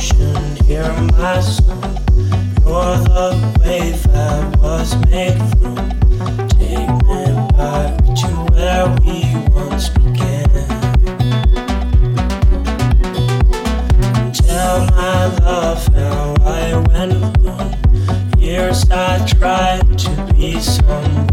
function, hear my song. You're the wave I was made from. Take me back to where we once began. Tell my love how I went wrong. Years I tried to be someone.